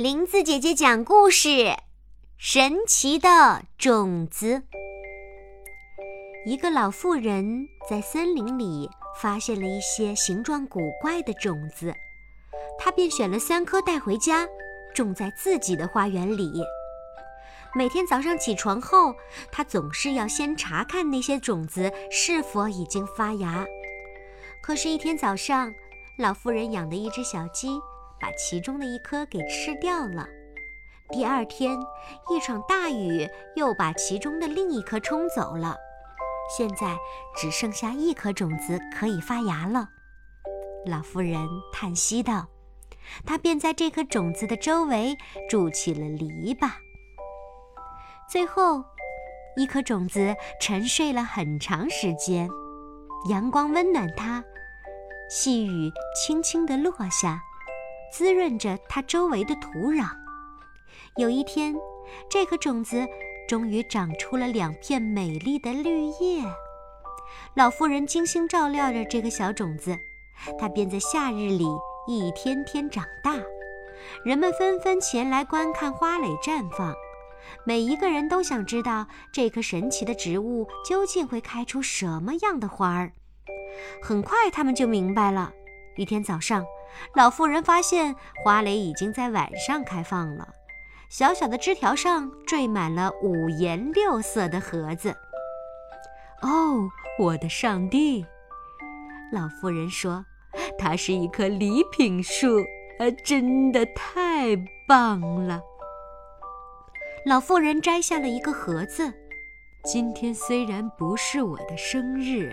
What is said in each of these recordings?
林子姐姐讲故事：神奇的种子。一个老妇人在森林里发现了一些形状古怪的种子，她便选了三颗带回家，种在自己的花园里。每天早上起床后，她总是要先查看那些种子是否已经发芽。可是，一天早上，老妇人养的一只小鸡。把其中的一颗给吃掉了。第二天，一场大雨又把其中的另一颗冲走了。现在只剩下一颗种子可以发芽了。老妇人叹息道：“她便在这颗种子的周围筑起了篱笆。最后，一颗种子沉睡了很长时间，阳光温暖它，细雨轻轻地落下。”滋润着它周围的土壤。有一天，这颗种子终于长出了两片美丽的绿叶。老妇人精心照料着这个小种子，它便在夏日里一天天长大。人们纷纷前来观看花蕾绽放，每一个人都想知道这棵神奇的植物究竟会开出什么样的花儿。很快，他们就明白了。一天早上。老妇人发现花蕾已经在晚上开放了，小小的枝条上缀满了五颜六色的盒子。哦，我的上帝！老妇人说：“它是一棵礼品树，呃，真的太棒了。”老妇人摘下了一个盒子。今天虽然不是我的生日，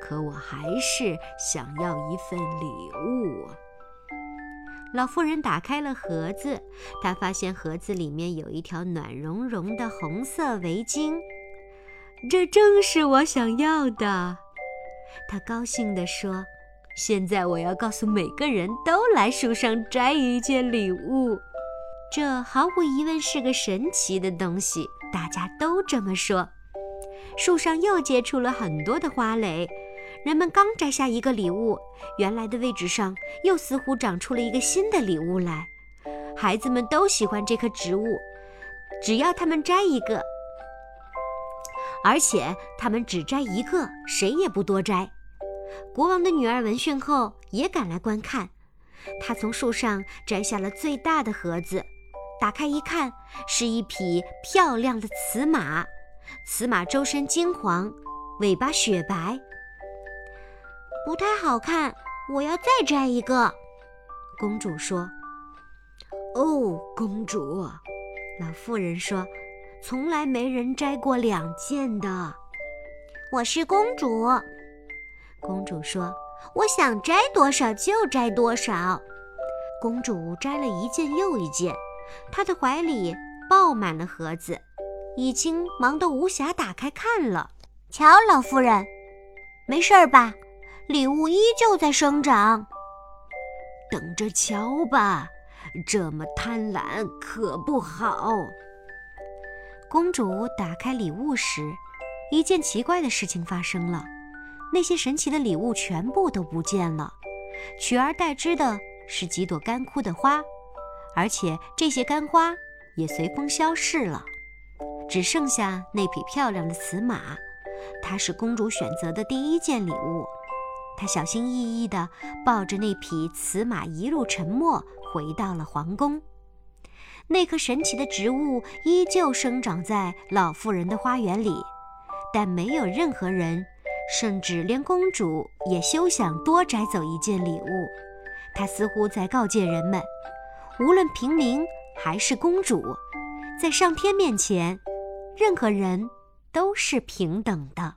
可我还是想要一份礼物。老妇人打开了盒子，她发现盒子里面有一条暖融融的红色围巾。这正是我想要的，她高兴地说：“现在我要告诉每个人都来树上摘一件礼物。这毫无疑问是个神奇的东西，大家都这么说。”树上又结出了很多的花蕾。人们刚摘下一个礼物，原来的位置上又似乎长出了一个新的礼物来。孩子们都喜欢这棵植物，只要他们摘一个，而且他们只摘一个，谁也不多摘。国王的女儿闻讯后也赶来观看，她从树上摘下了最大的盒子，打开一看，是一匹漂亮的雌马。雌马周身金黄，尾巴雪白。不太好看，我要再摘一个。公主说：“哦，公主。”老妇人说：“从来没人摘过两件的。”我是公主。公主说：“我想摘多少就摘多少。”公主摘了一件又一件，她的怀里抱满了盒子，已经忙得无暇打开看了。瞧，老夫人，没事儿吧？礼物依旧在生长，等着瞧吧。这么贪婪可不好。公主打开礼物时，一件奇怪的事情发生了：那些神奇的礼物全部都不见了，取而代之的是几朵干枯的花，而且这些干花也随风消逝了。只剩下那匹漂亮的雌马，它是公主选择的第一件礼物。她小心翼翼地抱着那匹雌马，一路沉默回到了皇宫。那棵神奇的植物依旧生长在老妇人的花园里，但没有任何人，甚至连公主也休想多摘走一件礼物。她似乎在告诫人们：无论平民还是公主，在上天面前，任何人都是平等的。